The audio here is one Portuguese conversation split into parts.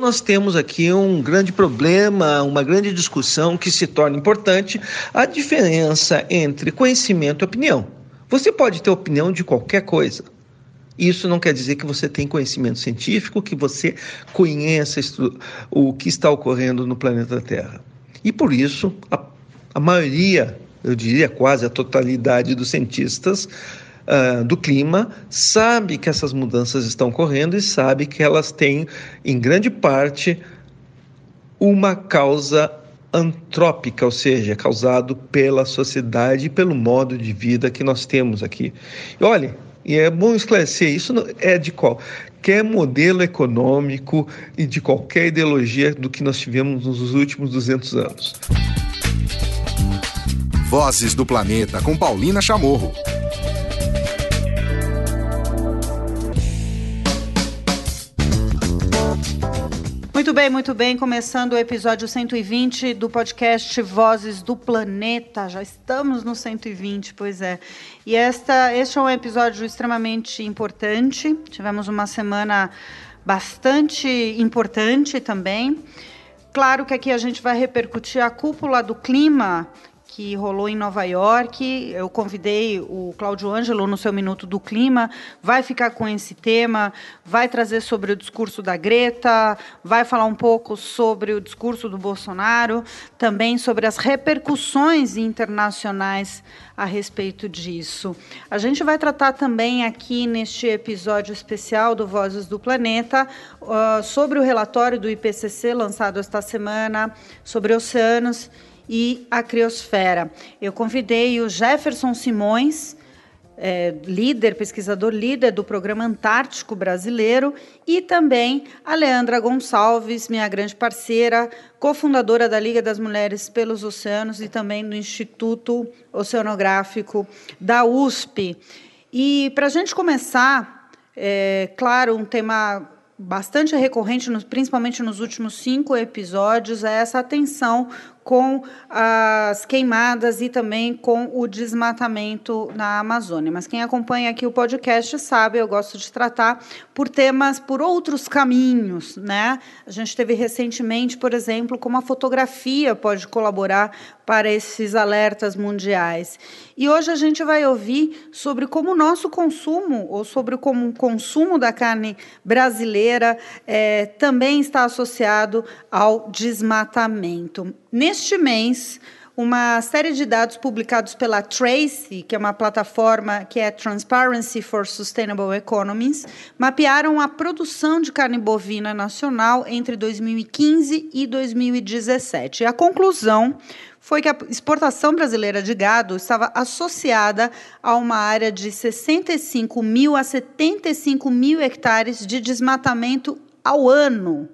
Nós temos aqui um grande problema, uma grande discussão que se torna importante a diferença entre conhecimento e opinião. Você pode ter opinião de qualquer coisa. Isso não quer dizer que você tem conhecimento científico, que você conheça o que está ocorrendo no planeta Terra. E por isso, a, a maioria, eu diria quase a totalidade dos cientistas, uh, do clima sabe que essas mudanças estão ocorrendo e sabe que elas têm, em grande parte, uma causa antrópica, ou seja, causado pela sociedade e pelo modo de vida que nós temos aqui. E olha, e é bom esclarecer, isso é de qualquer modelo econômico e de qualquer ideologia do que nós tivemos nos últimos 200 anos. Vozes do Planeta com Paulina Chamorro. Muito bem, muito bem. Começando o episódio 120 do podcast Vozes do Planeta. Já estamos no 120, pois é. E esta, este é um episódio extremamente importante. Tivemos uma semana bastante importante também. Claro que aqui a gente vai repercutir a cúpula do clima que rolou em Nova York. Eu convidei o Cláudio Ângelo no seu Minuto do Clima, vai ficar com esse tema, vai trazer sobre o discurso da Greta, vai falar um pouco sobre o discurso do Bolsonaro, também sobre as repercussões internacionais a respeito disso. A gente vai tratar também aqui neste episódio especial do Vozes do Planeta uh, sobre o relatório do IPCC lançado esta semana sobre oceanos e a criosfera. Eu convidei o Jefferson Simões, é, líder, pesquisador líder do Programa Antártico Brasileiro, e também a Leandra Gonçalves, minha grande parceira, cofundadora da Liga das Mulheres pelos Oceanos e também do Instituto Oceanográfico da USP. E para a gente começar, é, claro, um tema bastante recorrente, principalmente nos últimos cinco episódios, é essa atenção com as queimadas e também com o desmatamento na Amazônia. Mas quem acompanha aqui o podcast sabe, eu gosto de tratar por temas, por outros caminhos, né? A gente teve recentemente, por exemplo, como a fotografia pode colaborar para esses alertas mundiais. E hoje a gente vai ouvir sobre como o nosso consumo, ou sobre como o consumo da carne brasileira é, também está associado ao desmatamento. Neste mês, uma série de dados publicados pela Tracy, que é uma plataforma que é Transparency for Sustainable Economies, mapearam a produção de carne bovina nacional entre 2015 e 2017. E a conclusão foi que a exportação brasileira de gado estava associada a uma área de 65 mil a 75 mil hectares de desmatamento ao ano.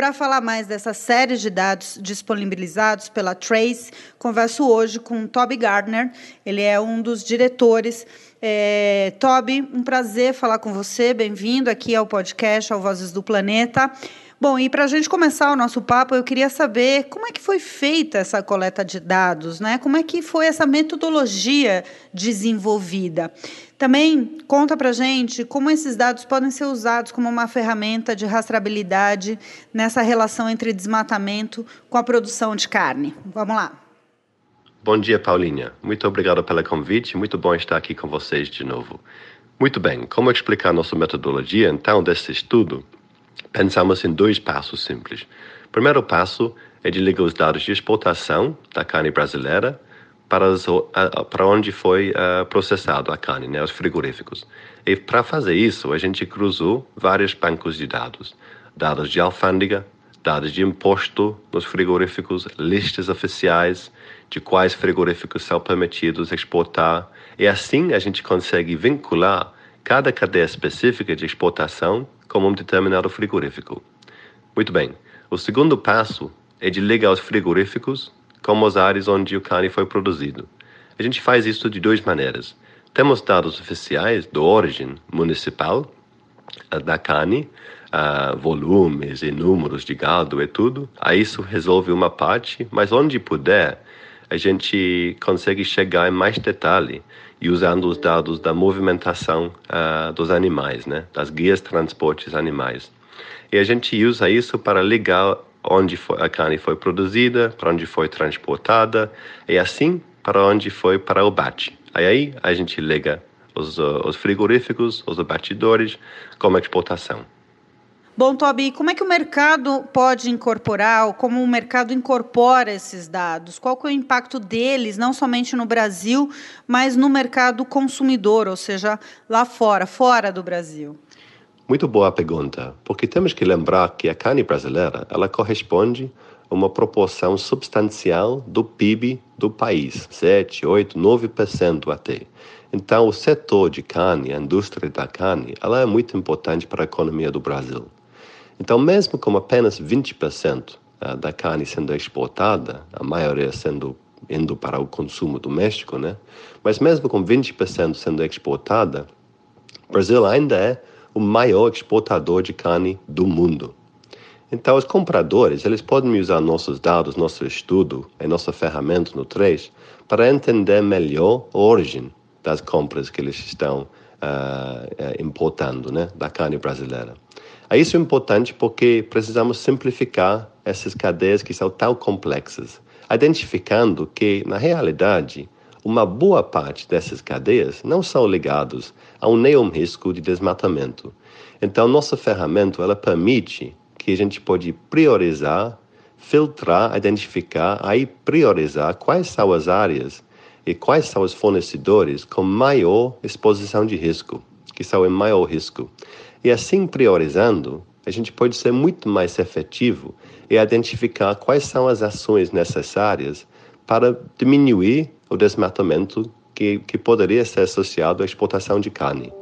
Para falar mais dessa série de dados disponibilizados pela Trace, converso hoje com Toby Gardner. Ele é um dos diretores. É, Toby, um prazer falar com você. Bem-vindo aqui ao podcast, ao Vozes do Planeta. Bom, e para a gente começar o nosso papo, eu queria saber como é que foi feita essa coleta de dados, né? Como é que foi essa metodologia desenvolvida? Também conta para gente como esses dados podem ser usados como uma ferramenta de rastreabilidade nessa relação entre desmatamento com a produção de carne. Vamos lá. Bom dia, Paulinha. Muito obrigado pelo convite. Muito bom estar aqui com vocês de novo. Muito bem, como explicar nossa metodologia, então, desse estudo? Pensamos em dois passos simples. O primeiro passo é de ligar os dados de exportação da carne brasileira para, os, para onde foi uh, processado a carne, né, os frigoríficos. E para fazer isso, a gente cruzou vários bancos de dados. Dados de alfândega, dados de imposto nos frigoríficos, listas oficiais de quais frigoríficos são permitidos exportar. E assim a gente consegue vincular cada cadeia específica de exportação como um determinado frigorífico. Muito bem. O segundo passo é de ligar os frigoríficos com as áreas onde o carne foi produzido. A gente faz isso de duas maneiras. Temos dados oficiais do origem municipal eh, da carne, uh, volumes e números de gado e tudo. Aí isso resolve uma parte, mas onde puder, a gente consegue chegar em mais detalhe e usando os dados da movimentação uh, dos animais, né, das guias transportes animais. E a gente usa isso para ligar onde foi, a carne foi produzida, para onde foi transportada, e assim para onde foi para o bate. Aí a gente liga os, uh, os frigoríficos, os abatidores, como exportação. Bom, Toby, como é que o mercado pode incorporar, ou como o mercado incorpora esses dados? Qual é o impacto deles, não somente no Brasil, mas no mercado consumidor, ou seja, lá fora, fora do Brasil? Muito boa pergunta, porque temos que lembrar que a carne brasileira ela corresponde a uma proporção substancial do PIB do país, 7, 8, 9% até. Então, o setor de carne, a indústria da carne, ela é muito importante para a economia do Brasil. Então, mesmo com apenas 20% ah, da carne sendo exportada, a maioria sendo indo para o consumo doméstico, né? Mas mesmo com 20% sendo exportada, o Brasil ainda é o maior exportador de carne do mundo. Então, os compradores, eles podem usar nossos dados, nosso estudo e nossa ferramenta no 3 para entender melhor a origem das compras que eles estão uh, importando né, da carne brasileira. Isso é importante porque precisamos simplificar essas cadeias que são tão complexas, identificando que, na realidade, uma boa parte dessas cadeias não são ligados a um nenhum risco de desmatamento. Então, nossa ferramenta ela permite que a gente pode priorizar, filtrar, identificar, aí priorizar quais são as áreas e quais são os fornecedores com maior exposição de risco, que são em maior risco. E assim priorizando, a gente pode ser muito mais efetivo e identificar quais são as ações necessárias para diminuir o desmatamento que, que poderia ser associado à exportação de carne.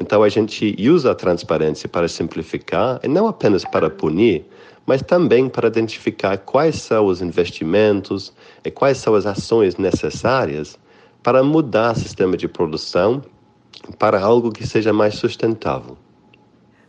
Então a gente usa a transparência para simplificar e não apenas para punir, mas também para identificar quais são os investimentos e quais são as ações necessárias para mudar o sistema de produção para algo que seja mais sustentável.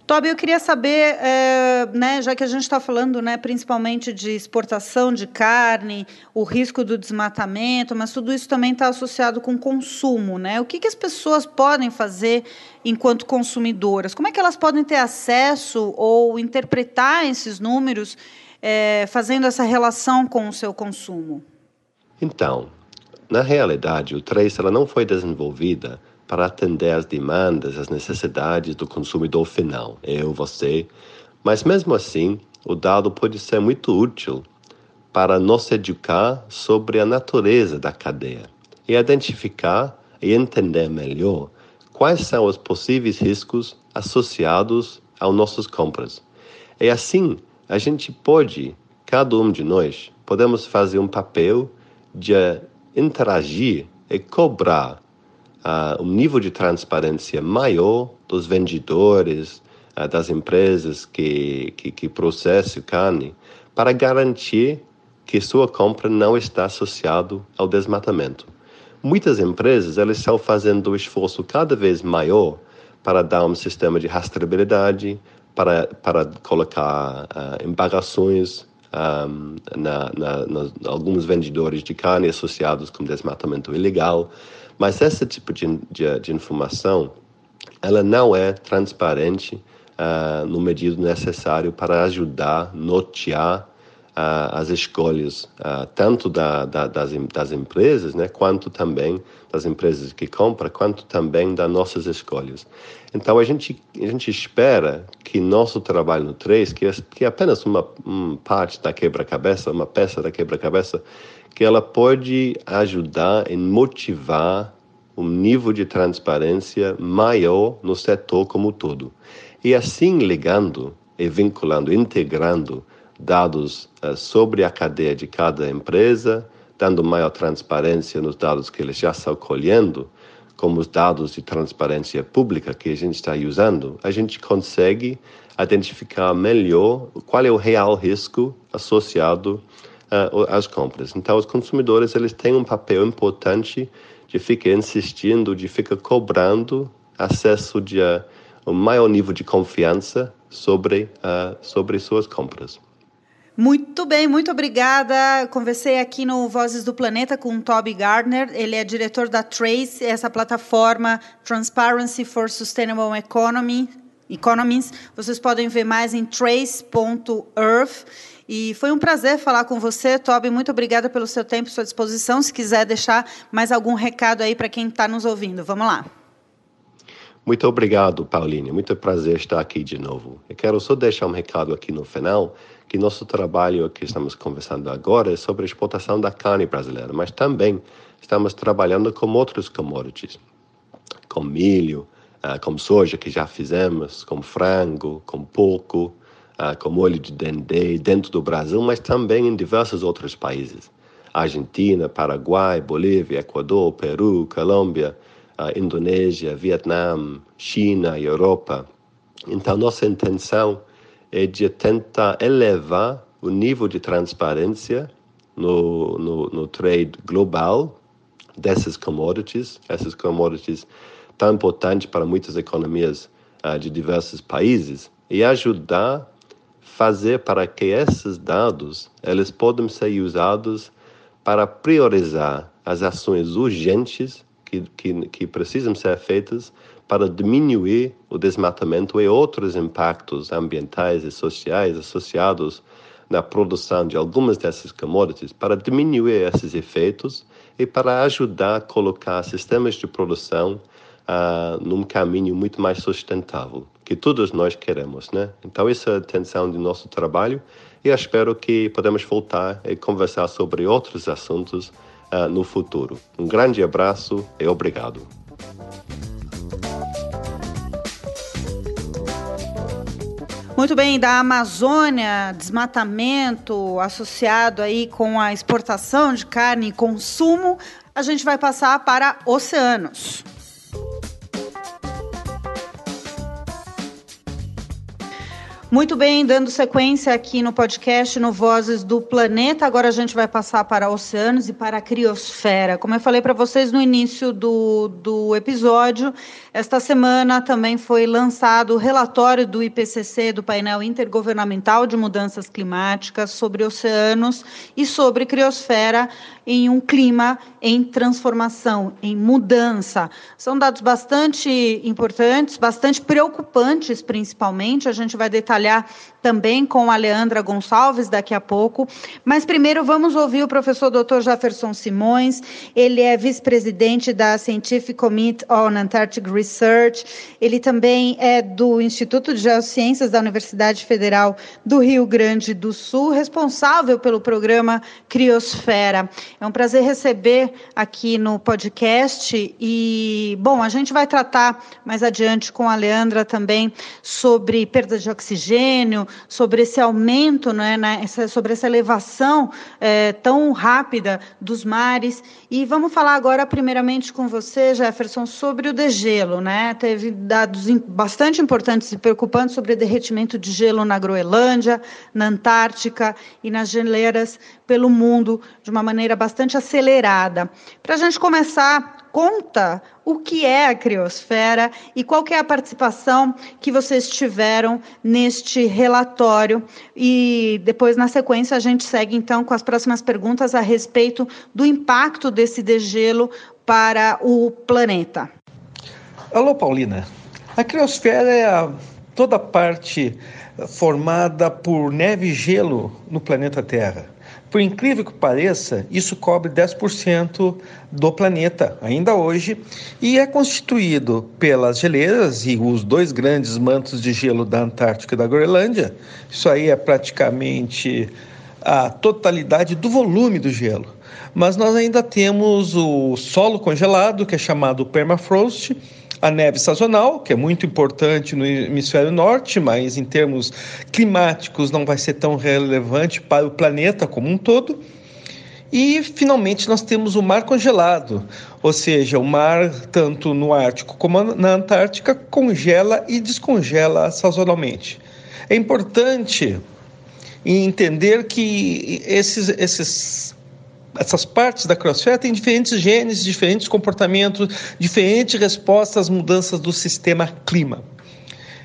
Toby, eu queria saber, é, né, já que a gente está falando né, principalmente de exportação de carne, o risco do desmatamento, mas tudo isso também está associado com consumo. Né? O que, que as pessoas podem fazer enquanto consumidoras? Como é que elas podem ter acesso ou interpretar esses números é, fazendo essa relação com o seu consumo? Então, na realidade, o Trace ela não foi desenvolvida para atender às demandas, às necessidades do consumidor final, eu, você. Mas mesmo assim, o dado pode ser muito útil para nos educar sobre a natureza da cadeia e identificar e entender melhor quais são os possíveis riscos associados às nossas compras. E assim, a gente pode, cada um de nós, podemos fazer um papel de interagir e cobrar uh, um nível de transparência maior dos vendedores, uh, das empresas que, que, que processam carne, para garantir que sua compra não está associada ao desmatamento. Muitas empresas elas estão fazendo um esforço cada vez maior para dar um sistema de rastreabilidade, para, para colocar uh, embagações um, na, na, na, alguns vendedores de carne associados com desmatamento ilegal. Mas esse tipo de, de, de informação, ela não é transparente uh, no medida necessário para ajudar, notear uh, as escolhas, uh, tanto da, da, das, das empresas, né, quanto também das empresas que compram, quanto também das nossas escolhas. Então, a gente, a gente espera que nosso trabalho no 3, que é, que é apenas uma parte da quebra-cabeça, uma peça da quebra-cabeça, que ela pode ajudar em motivar um nível de transparência maior no setor como um todo. E assim ligando e vinculando, integrando dados uh, sobre a cadeia de cada empresa, dando maior transparência nos dados que eles já estão colhendo, como os dados de transparência pública que a gente está usando, a gente consegue identificar melhor qual é o real risco associado uh, às compras. Então, os consumidores eles têm um papel importante de ficar insistindo, de ficar cobrando acesso de uh, um maior nível de confiança sobre, uh, sobre suas compras. Muito bem, muito obrigada. Conversei aqui no Vozes do Planeta com o Toby Gardner. Ele é diretor da Trace, essa plataforma Transparency for Sustainable Economy, Economies. Vocês podem ver mais em trace.earth. E foi um prazer falar com você, Toby. Muito obrigada pelo seu tempo sua disposição. Se quiser deixar mais algum recado aí para quem está nos ouvindo, vamos lá. Muito obrigado, Paulinha. Muito prazer estar aqui de novo. Eu quero só deixar um recado aqui no final, que nosso trabalho que estamos conversando agora é sobre a exportação da carne brasileira, mas também estamos trabalhando com outros commodities, com milho, uh, com soja que já fizemos, com frango, com porco, uh, com óleo de dendê dentro do Brasil, mas também em diversos outros países. Argentina, Paraguai, Bolívia, Equador, Peru, Colômbia, uh, Indonésia, Vietnã, China Europa. Então, nossa intenção é de tentar elevar o nível de transparência no, no, no trade global dessas commodities, essas commodities tão importantes para muitas economias uh, de diversos países, e ajudar fazer para que esses dados eles podem ser usados para priorizar as ações urgentes que, que, que precisam ser feitas para diminuir o desmatamento e outros impactos ambientais e sociais associados na produção de algumas dessas commodities, para diminuir esses efeitos e para ajudar a colocar sistemas de produção uh, num caminho muito mais sustentável, que todos nós queremos, né? Então, essa é a intenção do nosso trabalho e espero que podemos voltar e conversar sobre outros assuntos uh, no futuro. Um grande abraço e obrigado. Muito bem, da Amazônia, desmatamento associado aí com a exportação de carne e consumo, a gente vai passar para oceanos. Muito bem, dando sequência aqui no podcast no Vozes do Planeta. Agora a gente vai passar para oceanos e para a criosfera. Como eu falei para vocês no início do, do episódio, esta semana também foi lançado o relatório do IPCC, do painel intergovernamental de mudanças climáticas, sobre oceanos e sobre criosfera em um clima em transformação, em mudança. São dados bastante importantes, bastante preocupantes, principalmente. A gente vai detalhar também com a Leandra Gonçalves daqui a pouco. Mas primeiro vamos ouvir o professor Dr. Jefferson Simões. Ele é vice-presidente da Scientific Committee on Antarctic Research. Ele também é do Instituto de Geociências da Universidade Federal do Rio Grande do Sul, responsável pelo programa Criosfera. É um prazer receber aqui no podcast e, bom, a gente vai tratar mais adiante com a Leandra também sobre perda de oxigênio sobre esse aumento, né, né, sobre essa elevação é, tão rápida dos mares. E vamos falar agora, primeiramente, com você, Jefferson, sobre o degelo. Né? Teve dados bastante importantes e preocupantes sobre derretimento de gelo na Groenlândia, na Antártica e nas geleiras pelo mundo de uma maneira bastante acelerada. Para a gente começar, conta o que é a criosfera e qual é a participação que vocês tiveram neste relatório. E depois, na sequência, a gente segue então com as próximas perguntas a respeito do impacto desse degelo para o planeta. Alô, Paulina. A criosfera é a, toda a parte formada por neve e gelo no planeta Terra. Por incrível que pareça, isso cobre 10% do planeta ainda hoje e é constituído pelas geleiras e os dois grandes mantos de gelo da Antártica e da Groenlândia. Isso aí é praticamente a totalidade do volume do gelo. Mas nós ainda temos o solo congelado, que é chamado permafrost, a neve sazonal, que é muito importante no hemisfério norte, mas em termos climáticos não vai ser tão relevante para o planeta como um todo. E finalmente nós temos o mar congelado, ou seja, o mar, tanto no Ártico como na Antártica, congela e descongela sazonalmente. É importante entender que esses, esses essas partes da criosfera têm diferentes genes, diferentes comportamentos, diferentes respostas às mudanças do sistema clima.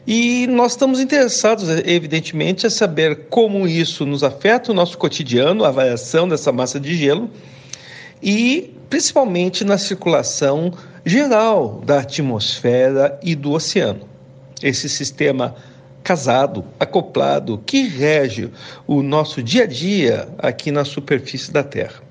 E nós estamos interessados, evidentemente, a saber como isso nos afeta o nosso cotidiano, a variação dessa massa de gelo e principalmente na circulação geral da atmosfera e do oceano. esse sistema casado, acoplado, que rege o nosso dia a dia aqui na superfície da Terra.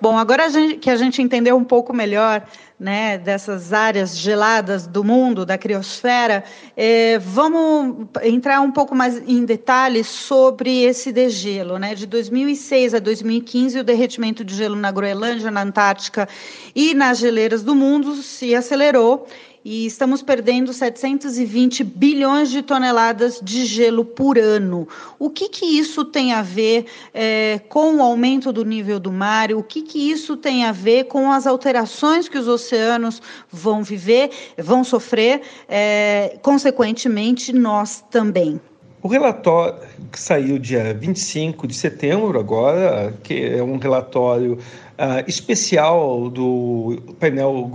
Bom, agora a gente, que a gente entendeu um pouco melhor né, dessas áreas geladas do mundo, da criosfera, eh, vamos entrar um pouco mais em detalhes sobre esse degelo. Né? De 2006 a 2015, o derretimento de gelo na Groenlândia, na Antártica e nas geleiras do mundo se acelerou e estamos perdendo 720 bilhões de toneladas de gelo por ano. O que, que isso tem a ver é, com o aumento do nível do mar? O que, que isso tem a ver com as alterações que os oceanos vão viver, vão sofrer, é, consequentemente, nós também? O relatório que saiu dia 25 de setembro, agora, que é um relatório uh, especial do painel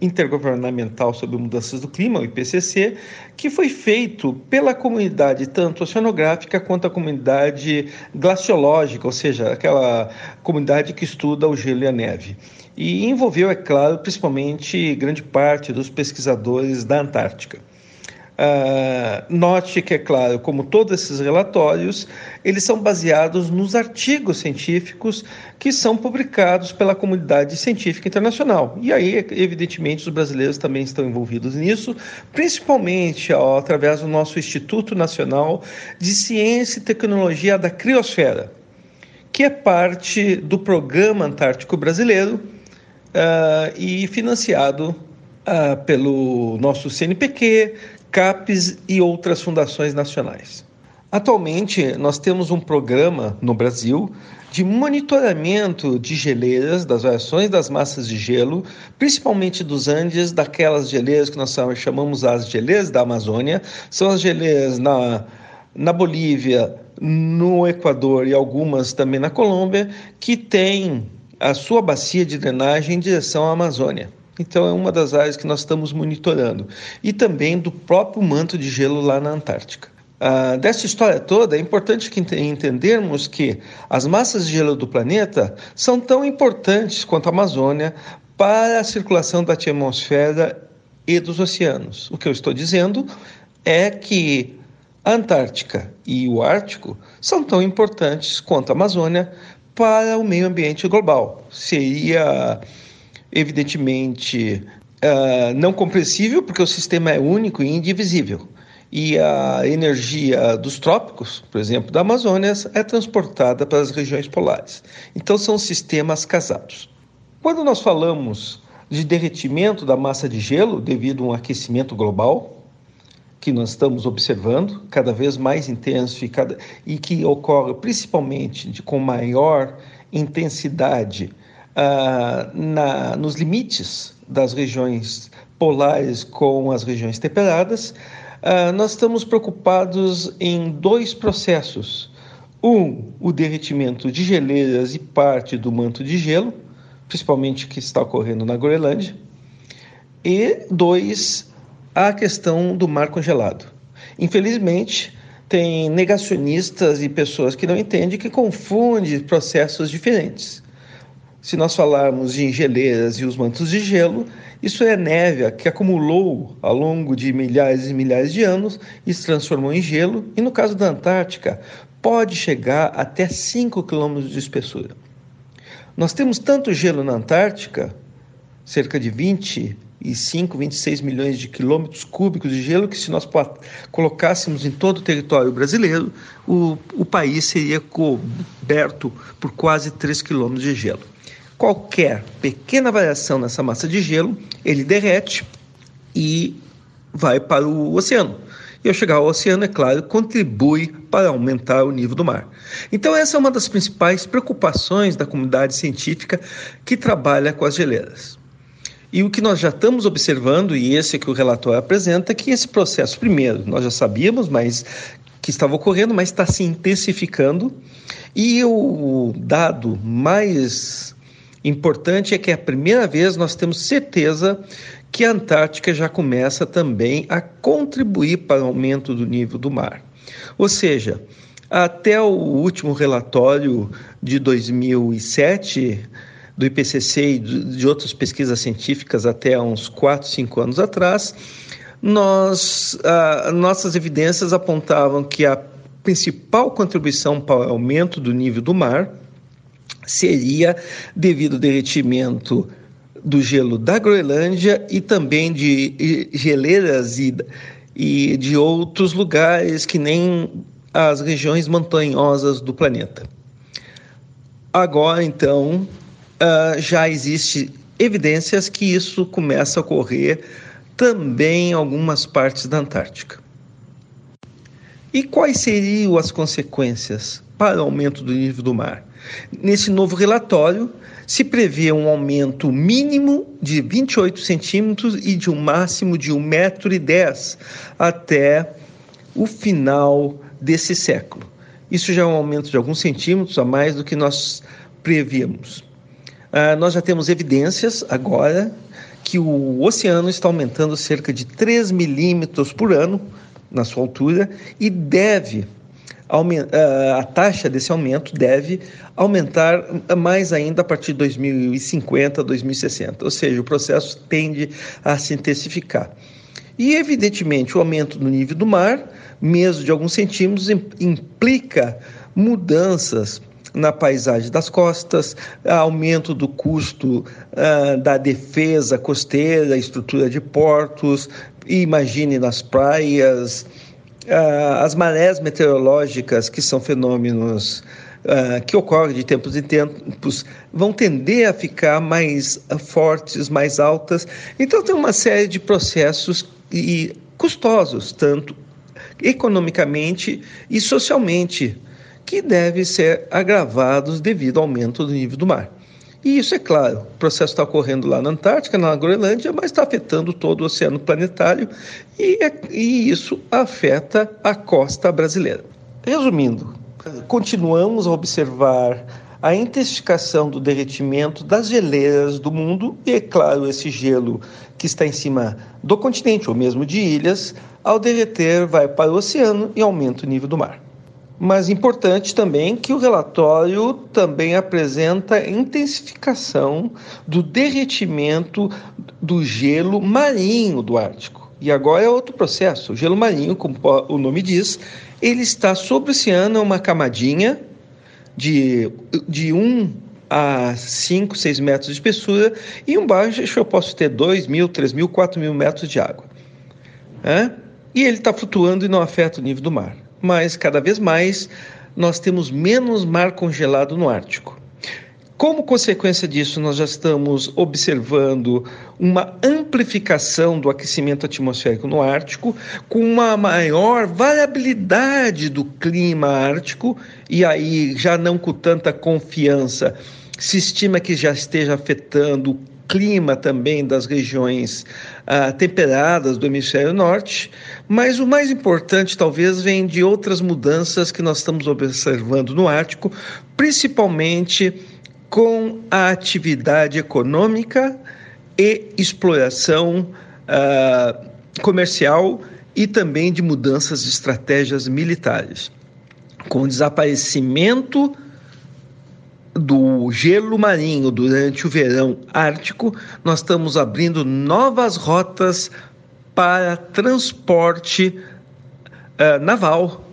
intergovernamental sobre mudanças do clima, o IPCC, que foi feito pela comunidade tanto oceanográfica quanto a comunidade glaciológica, ou seja, aquela comunidade que estuda o gelo e a neve. E envolveu, é claro, principalmente grande parte dos pesquisadores da Antártica. Uh, note que, é claro, como todos esses relatórios, eles são baseados nos artigos científicos que são publicados pela comunidade científica internacional. E aí, evidentemente, os brasileiros também estão envolvidos nisso, principalmente ó, através do nosso Instituto Nacional de Ciência e Tecnologia da Criosfera, que é parte do Programa Antártico Brasileiro uh, e financiado uh, pelo nosso CNPq, CAPES e outras fundações nacionais. Atualmente, nós temos um programa no Brasil de monitoramento de geleiras, das variações das massas de gelo, principalmente dos Andes, daquelas geleiras que nós chamamos as geleiras da Amazônia, são as geleiras na, na Bolívia, no Equador e algumas também na Colômbia, que têm a sua bacia de drenagem em direção à Amazônia. Então, é uma das áreas que nós estamos monitorando. E também do próprio manto de gelo lá na Antártica. Uh, dessa história toda, é importante que entendermos que as massas de gelo do planeta são tão importantes quanto a Amazônia para a circulação da atmosfera e dos oceanos. O que eu estou dizendo é que a Antártica e o Ártico são tão importantes quanto a Amazônia para o meio ambiente global. Seria evidentemente, uh, não compreensível, porque o sistema é único e indivisível. E a energia dos trópicos, por exemplo, da Amazônia, é transportada para as regiões polares. Então, são sistemas casados. Quando nós falamos de derretimento da massa de gelo devido a um aquecimento global, que nós estamos observando, cada vez mais intenso e, cada, e que ocorre principalmente de, com maior intensidade ah, na, nos limites das regiões polares com as regiões temperadas, ah, nós estamos preocupados em dois processos. Um, o derretimento de geleiras e parte do manto de gelo, principalmente que está ocorrendo na Groenlândia. E dois, a questão do mar congelado. Infelizmente, tem negacionistas e pessoas que não entendem que confundem processos diferentes. Se nós falarmos de geleiras e os mantos de gelo, isso é neve que acumulou ao longo de milhares e milhares de anos e se transformou em gelo, e no caso da Antártica, pode chegar até 5 quilômetros de espessura. Nós temos tanto gelo na Antártica, cerca de 25, 26 milhões de quilômetros cúbicos de gelo, que se nós colocássemos em todo o território brasileiro, o, o país seria coberto por quase 3 quilômetros de gelo qualquer pequena variação nessa massa de gelo, ele derrete e vai para o oceano. E ao chegar ao oceano, é claro, contribui para aumentar o nível do mar. Então, essa é uma das principais preocupações da comunidade científica que trabalha com as geleiras. E o que nós já estamos observando, e esse é que o relatório apresenta, é que esse processo, primeiro, nós já sabíamos, mas que estava ocorrendo, mas está se intensificando. E o dado mais Importante é que é a primeira vez nós temos certeza que a Antártica já começa também a contribuir para o aumento do nível do mar. Ou seja, até o último relatório de 2007 do IPCC e de outras pesquisas científicas até uns 4, 5 anos atrás, nós, ah, nossas evidências apontavam que a principal contribuição para o aumento do nível do mar seria devido ao derretimento do gelo da Groenlândia e também de geleiras e, e de outros lugares que nem as regiões montanhosas do planeta. Agora, então, uh, já existe evidências que isso começa a ocorrer também em algumas partes da Antártica. E quais seriam as consequências para o aumento do nível do mar? Nesse novo relatório, se prevê um aumento mínimo de 28 centímetros e de um máximo de 1,10 metro e dez até o final desse século. Isso já é um aumento de alguns centímetros a mais do que nós prevíamos. Ah, nós já temos evidências agora que o oceano está aumentando cerca de 3 milímetros por ano na sua altura e deve a taxa desse aumento deve aumentar mais ainda a partir de 2050, 2060, ou seja, o processo tende a se intensificar. E, evidentemente, o aumento do nível do mar, mesmo de alguns centímetros, implica mudanças na paisagem das costas, aumento do custo uh, da defesa costeira, estrutura de portos, imagine nas praias, as marés meteorológicas, que são fenômenos Uh, que ocorrem de tempos em tempos vão tender a ficar mais fortes, mais altas. Então, tem uma série de processos e custosos, tanto economicamente e socialmente, que devem ser agravados devido ao aumento do nível do mar. E isso é claro, o processo está ocorrendo lá na Antártica, na Groenlândia, mas está afetando todo o oceano planetário e, é, e isso afeta a costa brasileira. Resumindo, continuamos a observar a intensificação do derretimento das geleiras do mundo e, é claro, esse gelo que está em cima do continente ou mesmo de ilhas, ao derreter, vai para o oceano e aumenta o nível do mar. Mas importante também que o relatório também apresenta intensificação do derretimento do gelo marinho do Ártico. E agora é outro processo. O gelo marinho, como o nome diz, ele está sobre o oceano, uma camadinha de, de 1 a 5, 6 metros de espessura e embaixo eu posso ter 2 mil, 3 mil, 4 mil metros de água. É? E ele está flutuando e não afeta o nível do mar mas cada vez mais nós temos menos mar congelado no Ártico. Como consequência disso, nós já estamos observando uma amplificação do aquecimento atmosférico no Ártico, com uma maior variabilidade do clima ártico, e aí já não com tanta confiança, se estima que já esteja afetando o clima também das regiões ah, temperadas do hemisfério norte, mas o mais importante talvez vem de outras mudanças que nós estamos observando no Ártico, principalmente com a atividade econômica e exploração ah, comercial e também de mudanças de estratégias militares. Com o desaparecimento do gelo marinho durante o verão ártico, nós estamos abrindo novas rotas para transporte uh, naval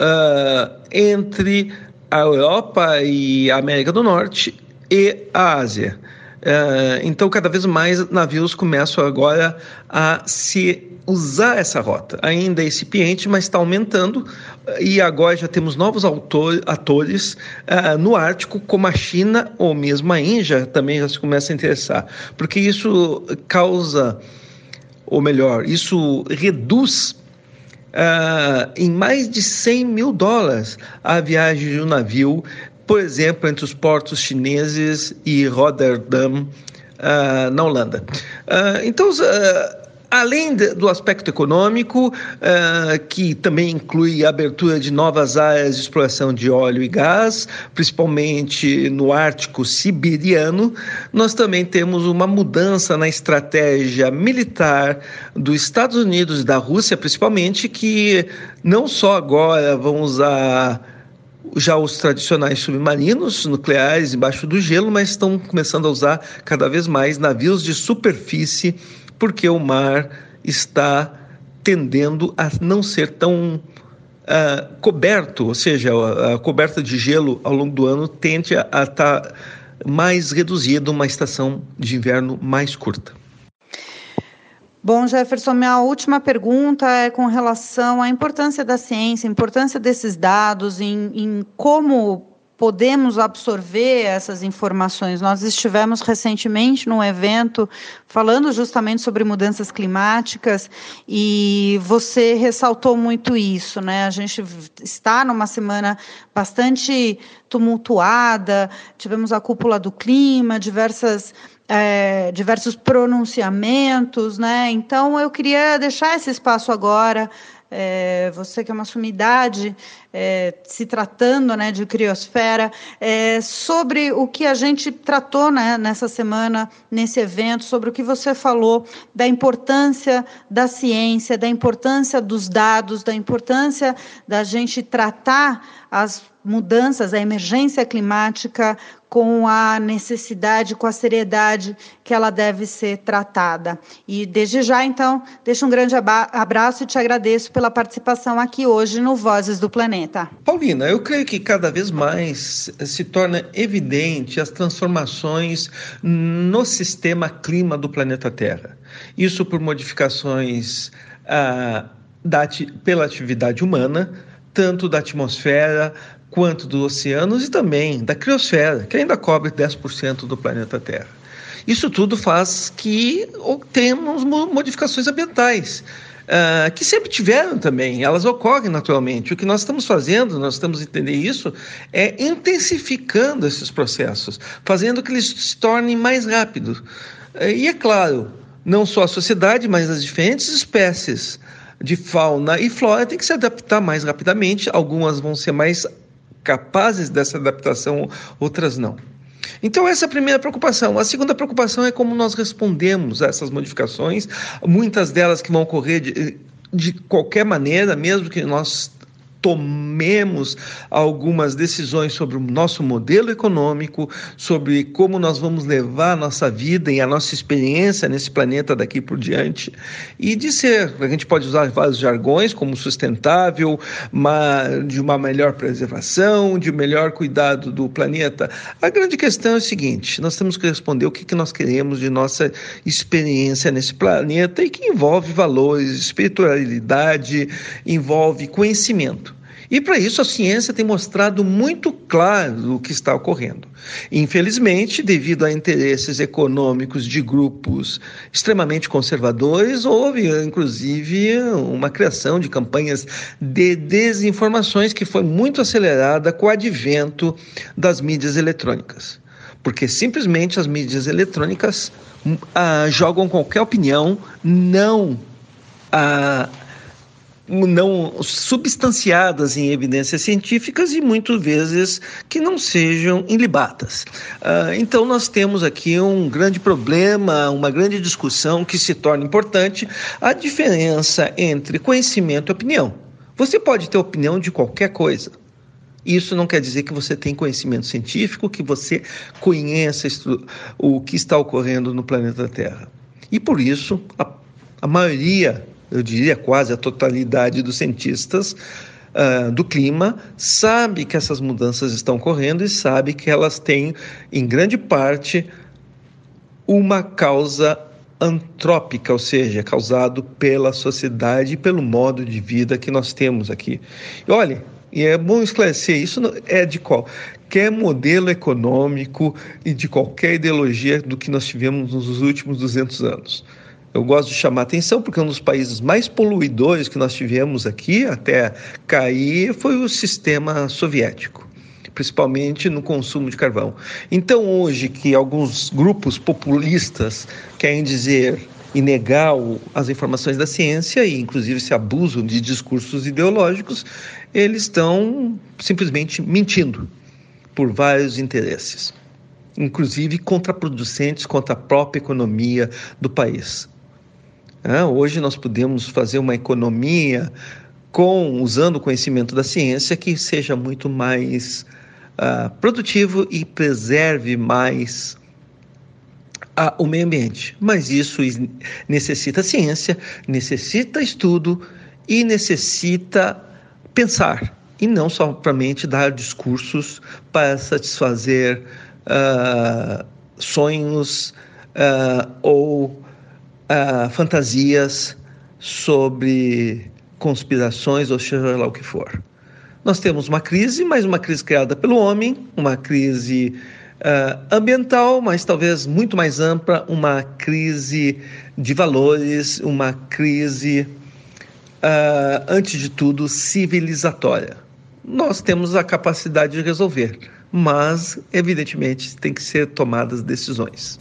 uh, entre a Europa e a América do Norte e a Ásia. Uh, então, cada vez mais navios começam agora a se usar essa rota. Ainda é incipiente, mas está aumentando e agora já temos novos autor, atores uh, no Ártico, como a China ou mesmo a Índia também já se começa a interessar, porque isso causa, ou melhor, isso reduz uh, em mais de 100 mil dólares a viagem de um navio, por exemplo, entre os portos chineses e Rotterdam, uh, na Holanda. então, Além do aspecto econômico, uh, que também inclui a abertura de novas áreas de exploração de óleo e gás, principalmente no Ártico Siberiano, nós também temos uma mudança na estratégia militar dos Estados Unidos e da Rússia, principalmente, que não só agora vão usar já os tradicionais submarinos nucleares embaixo do gelo, mas estão começando a usar cada vez mais navios de superfície porque o mar está tendendo a não ser tão uh, coberto, ou seja, a, coberta de gelo ao longo do ano tende a estar tá mais reduzida, uma estação de inverno mais curta. Bom, Jefferson, minha última pergunta é com relação à importância da ciência, importância desses dados, em, em como podemos absorver essas informações. Nós estivemos recentemente num evento falando justamente sobre mudanças climáticas e você ressaltou muito isso, né? A gente está numa semana bastante tumultuada, tivemos a cúpula do clima, diversas é, diversos pronunciamentos, né? Então eu queria deixar esse espaço agora é, você que é uma sumidade, é, se tratando né, de criosfera, é, sobre o que a gente tratou né, nessa semana, nesse evento, sobre o que você falou da importância da ciência, da importância dos dados, da importância da gente tratar as mudanças, a emergência climática com a necessidade, com a seriedade que ela deve ser tratada. E desde já, então, deixo um grande abraço e te agradeço pela participação aqui hoje no Vozes do Planeta. Paulina, eu creio que cada vez mais se torna evidente as transformações no sistema clima do planeta Terra. Isso por modificações ah, da, pela atividade humana, tanto da atmosfera quanto dos oceanos e também da criosfera, que ainda cobre 10% do planeta Terra. Isso tudo faz que tenhamos modificações ambientais. Uh, que sempre tiveram também, elas ocorrem naturalmente. O que nós estamos fazendo, nós estamos entender isso, é intensificando esses processos, fazendo que eles se tornem mais rápidos. Uh, e é claro, não só a sociedade, mas as diferentes espécies de fauna e flora têm que se adaptar mais rapidamente, algumas vão ser mais capazes dessa adaptação, outras não. Então, essa é a primeira preocupação. A segunda preocupação é como nós respondemos a essas modificações, muitas delas que vão ocorrer de, de qualquer maneira, mesmo que nós tomemos algumas decisões sobre o nosso modelo econômico, sobre como nós vamos levar a nossa vida e a nossa experiência nesse planeta daqui por diante. E de ser, a gente pode usar vários jargões, como sustentável, de uma melhor preservação, de melhor cuidado do planeta. A grande questão é o seguinte: nós temos que responder o que nós queremos de nossa experiência nesse planeta e que envolve valores, espiritualidade, envolve conhecimento. E para isso a ciência tem mostrado muito claro o que está ocorrendo. Infelizmente, devido a interesses econômicos de grupos extremamente conservadores, houve inclusive uma criação de campanhas de desinformações que foi muito acelerada com o advento das mídias eletrônicas. Porque simplesmente as mídias eletrônicas ah, jogam qualquer opinião, não não substanciadas em evidências científicas e muitas vezes que não sejam ilibatas. Uh, então nós temos aqui um grande problema, uma grande discussão que se torna importante a diferença entre conhecimento e opinião. Você pode ter opinião de qualquer coisa. Isso não quer dizer que você tem conhecimento científico, que você conheça o que está ocorrendo no planeta Terra. E por isso, a, a maioria eu diria quase a totalidade dos cientistas uh, do clima, sabe que essas mudanças estão ocorrendo e sabe que elas têm, em grande parte, uma causa antrópica, ou seja, causado pela sociedade e pelo modo de vida que nós temos aqui. E olha, e é bom esclarecer, isso é de qualquer modelo econômico e de qualquer ideologia do que nós tivemos nos últimos 200 anos. Eu gosto de chamar atenção porque um dos países mais poluidores que nós tivemos aqui até cair foi o sistema soviético, principalmente no consumo de carvão. Então, hoje que alguns grupos populistas querem dizer e negar as informações da ciência e inclusive se abusam de discursos ideológicos, eles estão simplesmente mentindo por vários interesses, inclusive contraproducentes contra a própria economia do país. Hoje nós podemos fazer uma economia com usando o conhecimento da ciência que seja muito mais uh, produtivo e preserve mais a, o meio ambiente. Mas isso necessita ciência, necessita estudo e necessita pensar e não somente dar discursos para satisfazer uh, sonhos ou uh, fantasias sobre conspirações ou seja lá o que for. Nós temos uma crise, mas uma crise criada pelo homem, uma crise uh, ambiental, mas talvez muito mais ampla, uma crise de valores, uma crise, uh, antes de tudo, civilizatória. Nós temos a capacidade de resolver, mas, evidentemente, tem que ser tomadas decisões.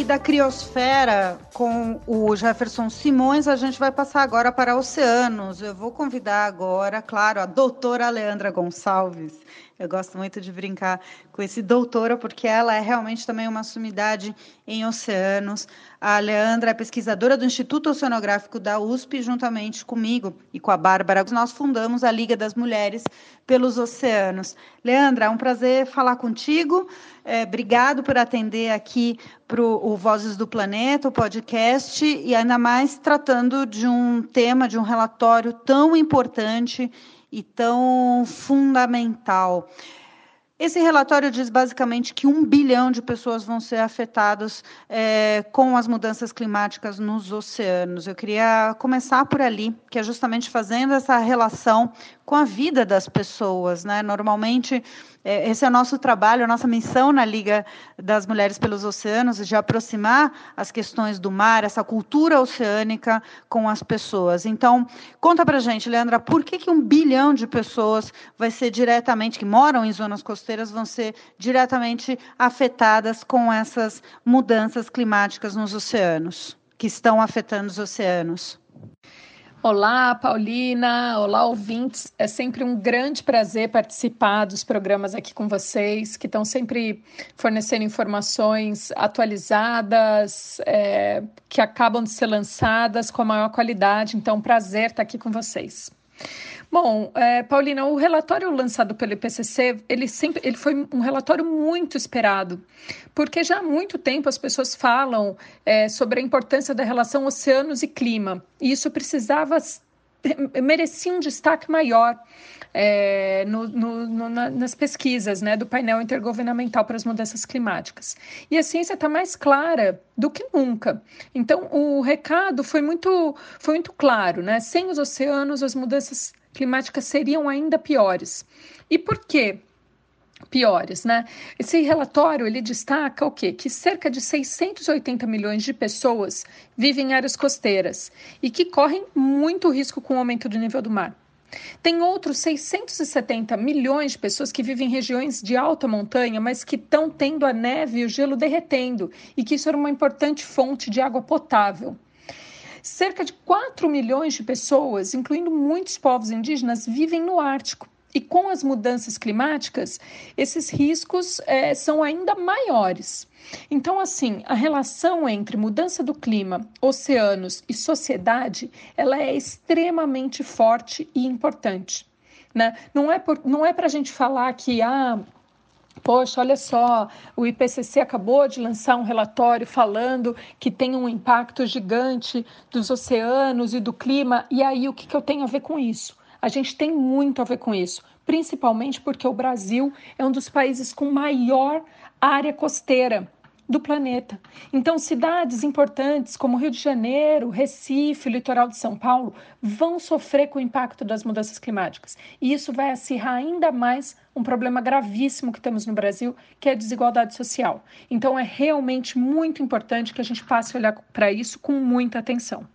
E da criosfera com o Jefferson Simões, a gente vai passar agora para oceanos. Eu vou convidar agora, claro, a doutora Leandra Gonçalves. Eu gosto muito de brincar com esse doutora, porque ela é realmente também uma sumidade em oceanos. A Leandra é pesquisadora do Instituto Oceanográfico da USP, juntamente comigo e com a Bárbara. Nós fundamos a Liga das Mulheres pelos Oceanos. Leandra, é um prazer falar contigo. É, obrigado por atender aqui para o Vozes do Planeta, o podcast, e ainda mais tratando de um tema, de um relatório tão importante e tão fundamental. Esse relatório diz basicamente que um bilhão de pessoas vão ser afetadas é, com as mudanças climáticas nos oceanos. Eu queria começar por ali, que é justamente fazendo essa relação com a vida das pessoas. Né? Normalmente, é, esse é o nosso trabalho, a nossa missão na Liga das Mulheres pelos Oceanos, de aproximar as questões do mar, essa cultura oceânica com as pessoas. Então, conta para gente, Leandra, por que, que um bilhão de pessoas vai ser diretamente, que moram em zonas costeiras, vão ser diretamente afetadas com essas mudanças climáticas nos oceanos, que estão afetando os oceanos? Olá, Paulina. Olá, ouvintes. É sempre um grande prazer participar dos programas aqui com vocês, que estão sempre fornecendo informações atualizadas, é, que acabam de ser lançadas com a maior qualidade. Então, prazer estar aqui com vocês. Bom, é, Paulina, o relatório lançado pelo IPCC, ele sempre, ele foi um relatório muito esperado, porque já há muito tempo as pessoas falam é, sobre a importância da relação oceanos e clima, e isso precisava merecia um destaque maior é, no, no, no, nas pesquisas né, do painel intergovernamental para as mudanças climáticas. E a ciência está mais clara do que nunca. Então, o recado foi muito, foi muito claro. Né? Sem os oceanos, as mudanças climáticas seriam ainda piores. E por quê? Piores, né? Esse relatório ele destaca o quê? Que cerca de 680 milhões de pessoas vivem em áreas costeiras e que correm muito risco com o aumento do nível do mar. Tem outros 670 milhões de pessoas que vivem em regiões de alta montanha, mas que estão tendo a neve e o gelo derretendo e que isso era uma importante fonte de água potável. Cerca de 4 milhões de pessoas, incluindo muitos povos indígenas, vivem no Ártico. E com as mudanças climáticas, esses riscos é, são ainda maiores. Então, assim, a relação entre mudança do clima, oceanos e sociedade, ela é extremamente forte e importante. Né? Não é, é para a gente falar que ah, Poxa, olha só, o IPCC acabou de lançar um relatório falando que tem um impacto gigante dos oceanos e do clima, e aí o que, que eu tenho a ver com isso? A gente tem muito a ver com isso, principalmente porque o Brasil é um dos países com maior área costeira do planeta. Então, cidades importantes como Rio de Janeiro, Recife, litoral de São Paulo vão sofrer com o impacto das mudanças climáticas. E isso vai acirrar ainda mais um problema gravíssimo que temos no Brasil, que é a desigualdade social. Então, é realmente muito importante que a gente passe a olhar para isso com muita atenção.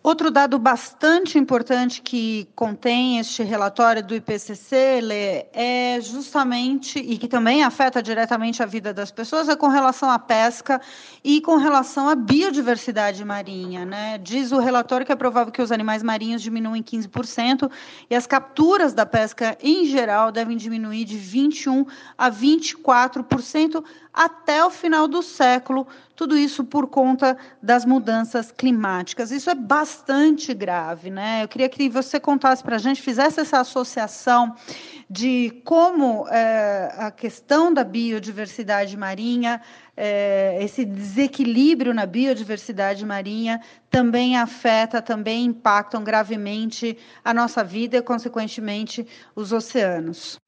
Outro dado bastante importante que contém este relatório do IPCC Lê, é justamente, e que também afeta diretamente a vida das pessoas, é com relação à pesca e com relação à biodiversidade marinha. Né? Diz o relatório que é provável que os animais marinhos diminuem 15% e as capturas da pesca em geral devem diminuir de 21% a 24% até o final do século, tudo isso por conta das mudanças climáticas. Isso é bastante grave, né? Eu queria que você contasse para a gente, fizesse essa associação de como é, a questão da biodiversidade marinha, é, esse desequilíbrio na biodiversidade marinha também afeta, também impactam gravemente a nossa vida e, consequentemente, os oceanos.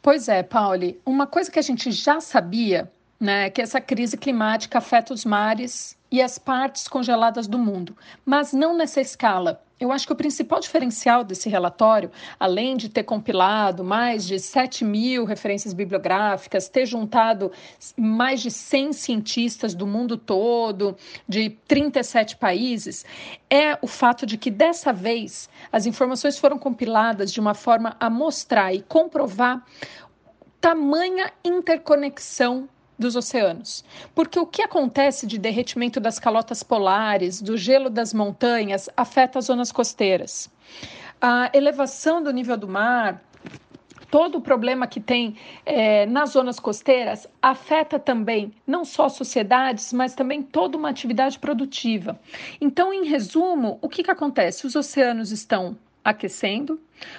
Pois é, Pauli. Uma coisa que a gente já sabia, né, que essa crise climática afeta os mares e as partes congeladas do mundo, mas não nessa escala. Eu acho que o principal diferencial desse relatório, além de ter compilado mais de 7 mil referências bibliográficas, ter juntado mais de 100 cientistas do mundo todo, de 37 países, é o fato de que dessa vez as informações foram compiladas de uma forma a mostrar e comprovar tamanha interconexão dos oceanos. Porque o que acontece de derretimento das calotas polares, do gelo das montanhas, afeta as zonas costeiras. A elevação do nível do mar, todo o problema que tem é, nas zonas costeiras afeta também não só sociedades, mas também toda uma atividade produtiva. Então, em resumo, o que, que acontece? Os oceanos estão aquecendo,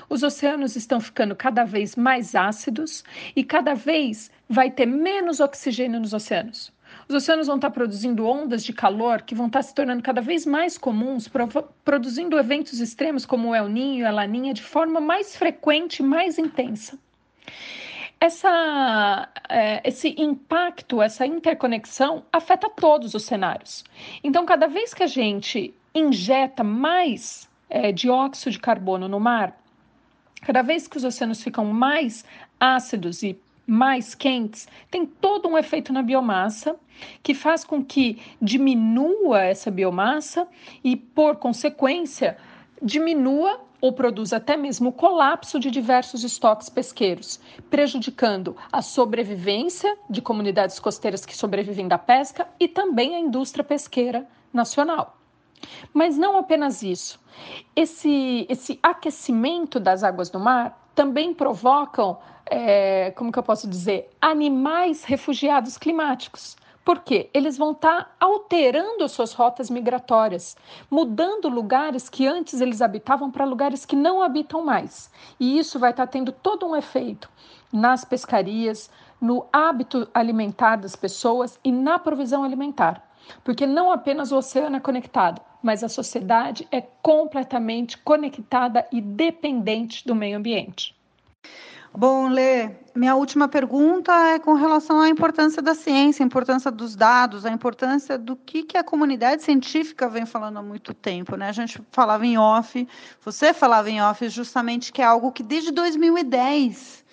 os oceanos estão ficando cada vez mais ácidos e cada vez vai ter menos oxigênio nos oceanos. Os oceanos vão estar produzindo ondas de calor que vão estar se tornando cada vez mais comuns, produzindo eventos extremos como o El Niño e a Laninha de forma mais frequente e mais intensa. Essa, é, esse impacto, essa interconexão afeta todos os cenários. Então, cada vez que a gente injeta mais é, dióxido de carbono no mar, cada vez que os oceanos ficam mais ácidos e mais quentes, tem todo um efeito na biomassa que faz com que diminua essa biomassa e, por consequência, diminua ou produza até mesmo o colapso de diversos estoques pesqueiros, prejudicando a sobrevivência de comunidades costeiras que sobrevivem da pesca e também a indústria pesqueira nacional. Mas não apenas isso. Esse, esse aquecimento das águas do mar também provocam, é, como que eu posso dizer, animais refugiados climáticos. Por quê? Eles vão estar tá alterando suas rotas migratórias, mudando lugares que antes eles habitavam para lugares que não habitam mais. E isso vai estar tá tendo todo um efeito nas pescarias, no hábito alimentar das pessoas e na provisão alimentar. Porque não apenas o oceano é conectado, mas a sociedade é completamente conectada e dependente do meio ambiente. Bom, Lê, minha última pergunta é com relação à importância da ciência, a importância dos dados, a importância do que, que a comunidade científica vem falando há muito tempo. Né? A gente falava em off, você falava em off justamente que é algo que desde 2010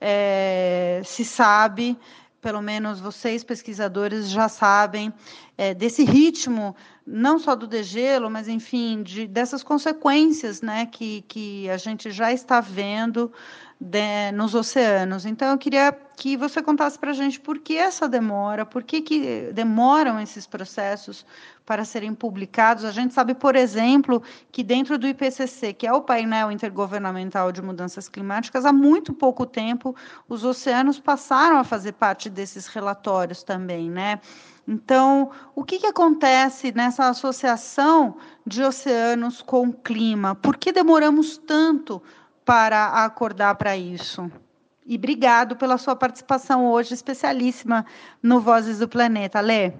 é, se sabe, pelo menos vocês pesquisadores já sabem, é, desse ritmo, não só do degelo, mas enfim, de, dessas consequências né, que, que a gente já está vendo de, nos oceanos. Então, eu queria que você contasse para a gente por que essa demora, por que, que demoram esses processos para serem publicados. A gente sabe, por exemplo, que dentro do IPCC, que é o painel intergovernamental de mudanças climáticas, há muito pouco tempo os oceanos passaram a fazer parte desses relatórios também, né? Então, o que, que acontece nessa associação de oceanos com clima? Por que demoramos tanto para acordar para isso. E obrigado pela sua participação hoje, especialíssima no Vozes do Planeta. Lê.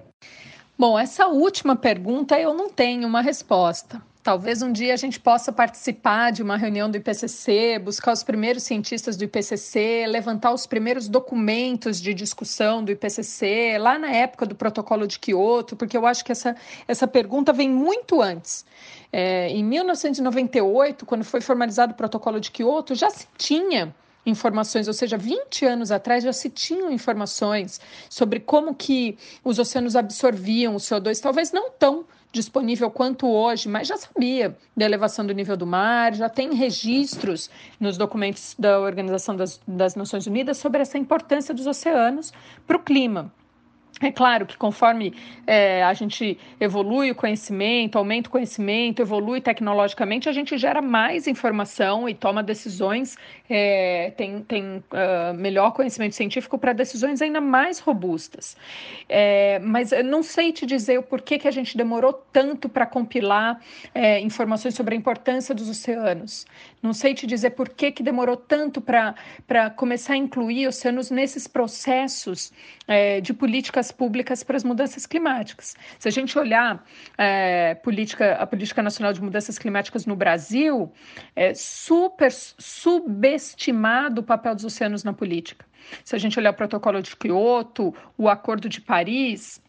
Bom, essa última pergunta eu não tenho uma resposta. Talvez um dia a gente possa participar de uma reunião do IPCC, buscar os primeiros cientistas do IPCC, levantar os primeiros documentos de discussão do IPCC, lá na época do protocolo de Quioto, porque eu acho que essa, essa pergunta vem muito antes. É, em 1998, quando foi formalizado o protocolo de Quioto, já se tinha informações, ou seja, 20 anos atrás já se tinham informações sobre como que os oceanos absorviam o CO2, talvez não tão disponível quanto hoje, mas já sabia da elevação do nível do mar, já tem registros nos documentos da Organização das, das Nações Unidas sobre essa importância dos oceanos para o clima. É claro que conforme é, a gente evolui o conhecimento, aumenta o conhecimento, evolui tecnologicamente, a gente gera mais informação e toma decisões, é, tem, tem uh, melhor conhecimento científico para decisões ainda mais robustas. É, mas eu não sei te dizer o porquê que a gente demorou tanto para compilar é, informações sobre a importância dos oceanos. Não sei te dizer por que, que demorou tanto para começar a incluir oceanos nesses processos é, de políticas públicas para as mudanças climáticas. Se a gente olhar é, política, a Política Nacional de Mudanças Climáticas no Brasil, é super subestimado o papel dos oceanos na política. Se a gente olhar o protocolo de Kyoto, o Acordo de Paris,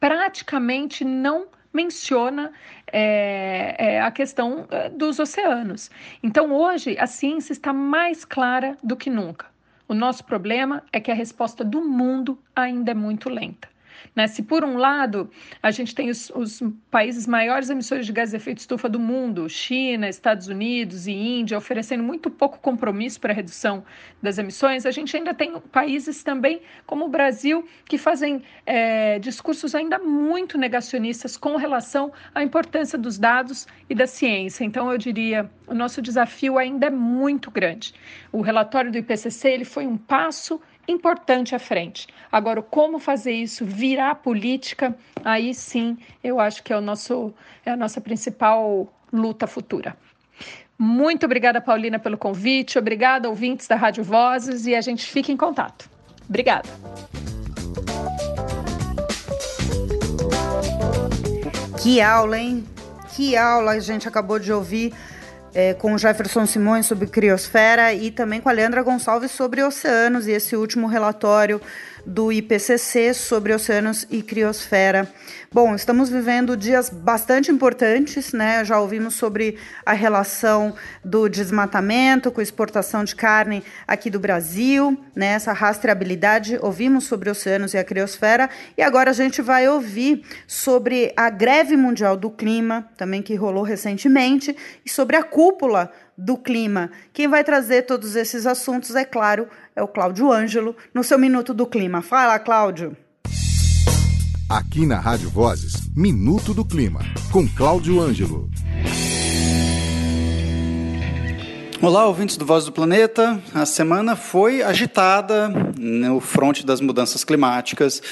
praticamente não menciona é, é, a questão é, dos oceanos. Então, hoje, a ciência está mais clara do que nunca. O nosso problema é que a resposta do mundo ainda é muito lenta. Né? Se, por um lado, a gente tem os, os, países maiores emissores de gás de efeito estufa do mundo, China, Estados Unidos e Índia, oferecendo muito pouco compromisso para a redução das emissões, a gente ainda tem países também, como o Brasil, que fazem é, discursos ainda muito negacionistas com relação à importância dos dados e da ciência. Então, eu diria, o nosso desafio ainda é muito grande. O relatório do IPCC ele foi um passo importante à frente. Agora, como fazer isso virar política, aí sim eu acho que é, o nosso, é a nossa principal luta futura. Muito obrigada, Paulina, pelo convite. Obrigada, ouvintes da Rádio Vozes, e a gente fica em contato. Obrigada. Que aula, hein? Que aula a gente acabou de ouvir é, com o Jefferson Simões sobre criosfera e também com a Leandra Gonçalves sobre oceanos e esse último relatório do IPCC sobre oceanos e criosfera. Bom, estamos vivendo dias bastante importantes, né? Já ouvimos sobre a relação do desmatamento com exportação de carne aqui do Brasil, né? Essa rastreabilidade. Ouvimos sobre oceanos e a criosfera e agora a gente vai ouvir sobre a greve mundial do clima, também que rolou recentemente, e sobre a cúpula do clima. Quem vai trazer todos esses assuntos, é claro, é o Cláudio Ângelo, no seu Minuto do Clima. Fala, Cláudio. Aqui na Rádio Vozes, Minuto do Clima, com Cláudio Ângelo. Olá, ouvintes do Voz do Planeta. A semana foi agitada no fronte das mudanças climáticas,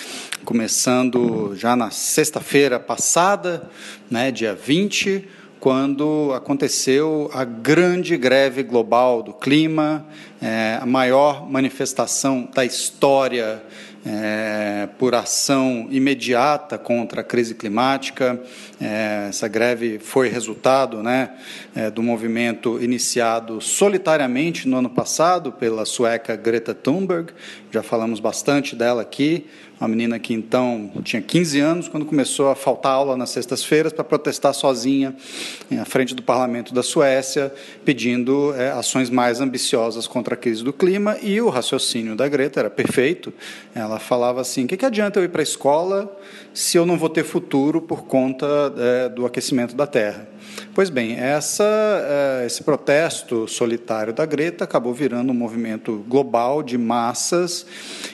começando já na sexta-feira passada, né, dia 20, quando aconteceu a grande greve global do clima, é, a maior manifestação da história é, por ação imediata contra a crise climática. É, essa greve foi resultado né, é, do movimento iniciado solitariamente no ano passado pela sueca Greta Thunberg. Já falamos bastante dela aqui uma menina que então tinha 15 anos, quando começou a faltar aula nas sextas-feiras para protestar sozinha à frente do parlamento da Suécia, pedindo é, ações mais ambiciosas contra a crise do clima. E o raciocínio da Greta era perfeito. Ela falava assim: o que, que adianta eu ir para a escola se eu não vou ter futuro por conta é, do aquecimento da Terra? Pois bem, essa, é, esse protesto solitário da Greta acabou virando um movimento global de massas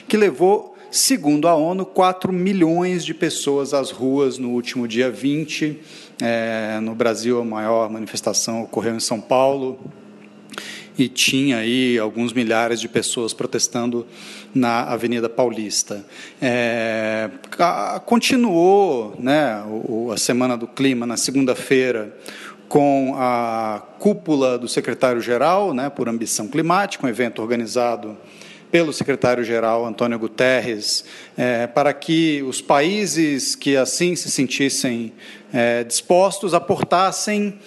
que levou Segundo a ONU, 4 milhões de pessoas às ruas no último dia 20. É, no Brasil, a maior manifestação ocorreu em São Paulo e tinha aí alguns milhares de pessoas protestando na Avenida Paulista. É, continuou né, a Semana do Clima na segunda-feira com a cúpula do secretário-geral né, por ambição climática, um evento organizado pelo secretário-geral Antônio Guterres, é, para que os países que assim se sentissem é, dispostos aportassem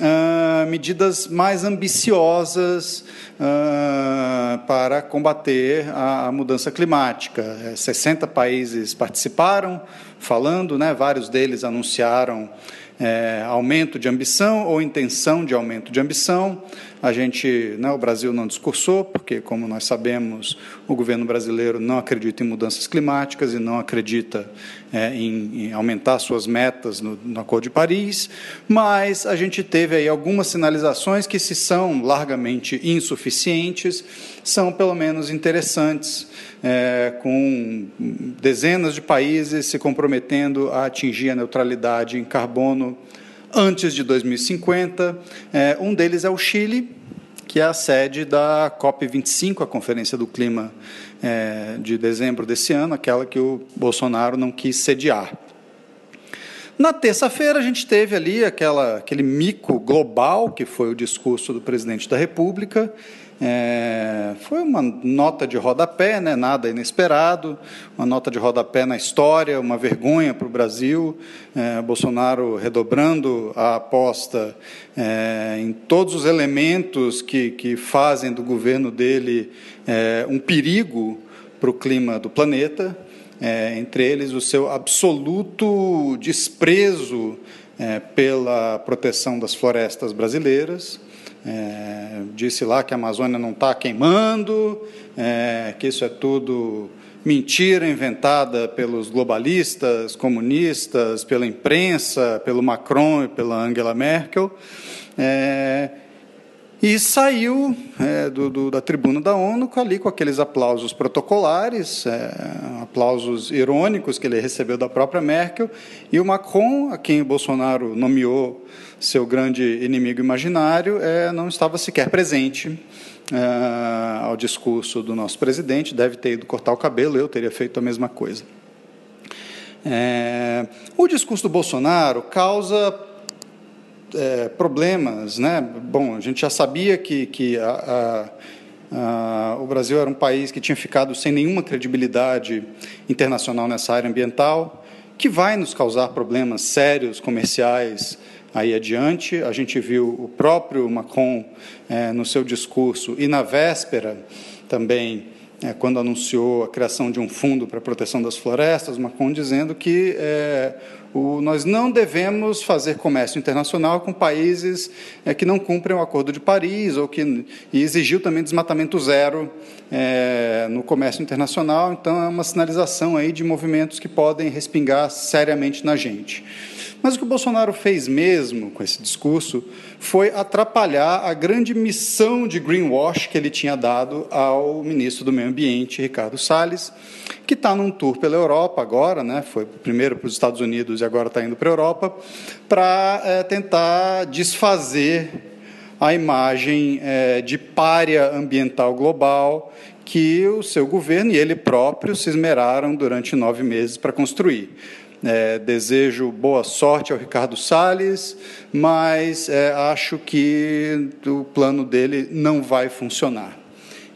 ah, medidas mais ambiciosas ah, para combater a, a, mudança climática. 60 é, países participaram, falando, né, vários deles anunciaram é, aumento de ambição ou intenção de aumento de ambição. A gente, né, o Brasil não discursou, porque, como nós sabemos, o governo brasileiro não acredita em mudanças climáticas e não acredita é, em, em, aumentar suas metas no, no Acordo de Paris, mas a gente teve aí algumas sinalizações que, se são largamente insuficientes, são pelo menos interessantes, é, com dezenas de países se comprometendo a atingir a neutralidade em carbono antes de 2050. É, um deles é o Chile, que é a sede da COP25, a Conferência do Clima é, de dezembro desse ano, aquela que o Bolsonaro não quis sediar. Na terça-feira, a gente teve ali aquela, aquele mico global, que foi o discurso do presidente da República, é, foi uma nota de rodapé, né, nada inesperado, uma nota de rodapé na história, uma vergonha para o Brasil. É, Bolsonaro redobrando a aposta é, em todos os elementos que, que fazem do governo dele é, um perigo para o clima do planeta, é, entre eles o seu absoluto desprezo é, pela proteção das florestas brasileiras. É, disse lá que a Amazônia não está queimando, é, que isso é tudo mentira inventada pelos globalistas, comunistas, pela imprensa, pelo Macron e pela Angela Merkel. É, e saiu é, do, do, da tribuna da ONU ali com aqueles aplausos protocolares, é, aplausos irônicos que ele recebeu da própria Merkel, e o Macron, a quem Bolsonaro nomeou seu grande inimigo imaginário, é, não estava sequer presente é, ao discurso do nosso presidente, deve ter ido cortar o cabelo, eu teria feito a mesma coisa. É, o discurso do Bolsonaro causa é, problemas, né? Bom, a gente já sabia que, que a, a, a, o Brasil era um país que tinha ficado sem nenhuma credibilidade internacional nessa área ambiental, que vai nos causar problemas sérios comerciais aí adiante. A gente viu o próprio Macron é, no seu discurso e na véspera também é, quando anunciou a criação de um fundo para a proteção das florestas, Macron dizendo que é, o, nós não devemos fazer comércio internacional com países é, que não cumprem o Acordo de Paris ou que e exigiu também desmatamento zero é, no comércio internacional. Então é uma sinalização aí de movimentos que podem respingar seriamente na gente. Mas o que o Bolsonaro fez mesmo com esse discurso foi atrapalhar a grande missão de greenwash que ele tinha dado ao ministro do Meio Ambiente, Ricardo Salles, que está num tour pela Europa agora, né? foi primeiro para os Estados Unidos e agora está indo para a Europa, para é, tentar desfazer a imagem é, de párea ambiental global que o seu governo e ele próprio se esmeraram durante nove meses para construir. É, desejo boa sorte ao Ricardo Salles, mas é, acho que o plano dele não vai funcionar.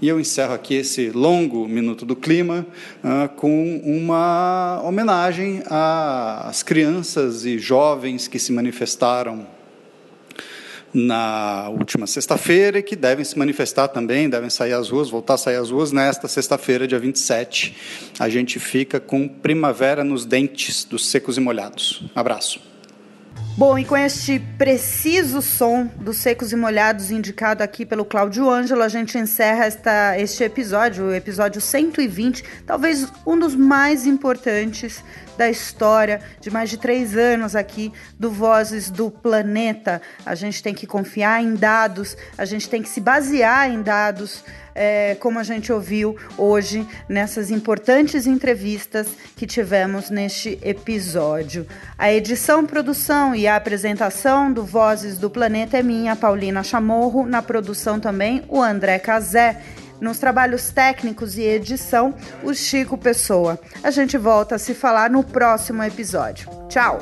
E eu encerro aqui esse longo Minuto do Clima uh, com uma homenagem às crianças e jovens que se manifestaram na última sexta-feira e que devem se manifestar também, devem sair às ruas, voltar a sair às ruas nesta sexta-feira, dia 27. A gente fica com primavera nos dentes dos secos e molhados. Abraço. Bom, e com este preciso som dos secos e molhados indicado aqui pelo Cláudio Ângelo, a gente encerra esta, este episódio, o episódio 120, talvez um dos mais importantes da história de mais de três anos aqui do Vozes do Planeta. A gente tem que confiar em dados, a gente tem que se basear em dados é, como a gente ouviu hoje nessas importantes entrevistas que tivemos neste episódio. A edição, produção e a apresentação do Vozes do Planeta é minha, Paulina Chamorro, na produção também o André Cazé. Nos trabalhos técnicos e edição, o Chico Pessoa. A gente volta a se falar no próximo episódio. Tchau!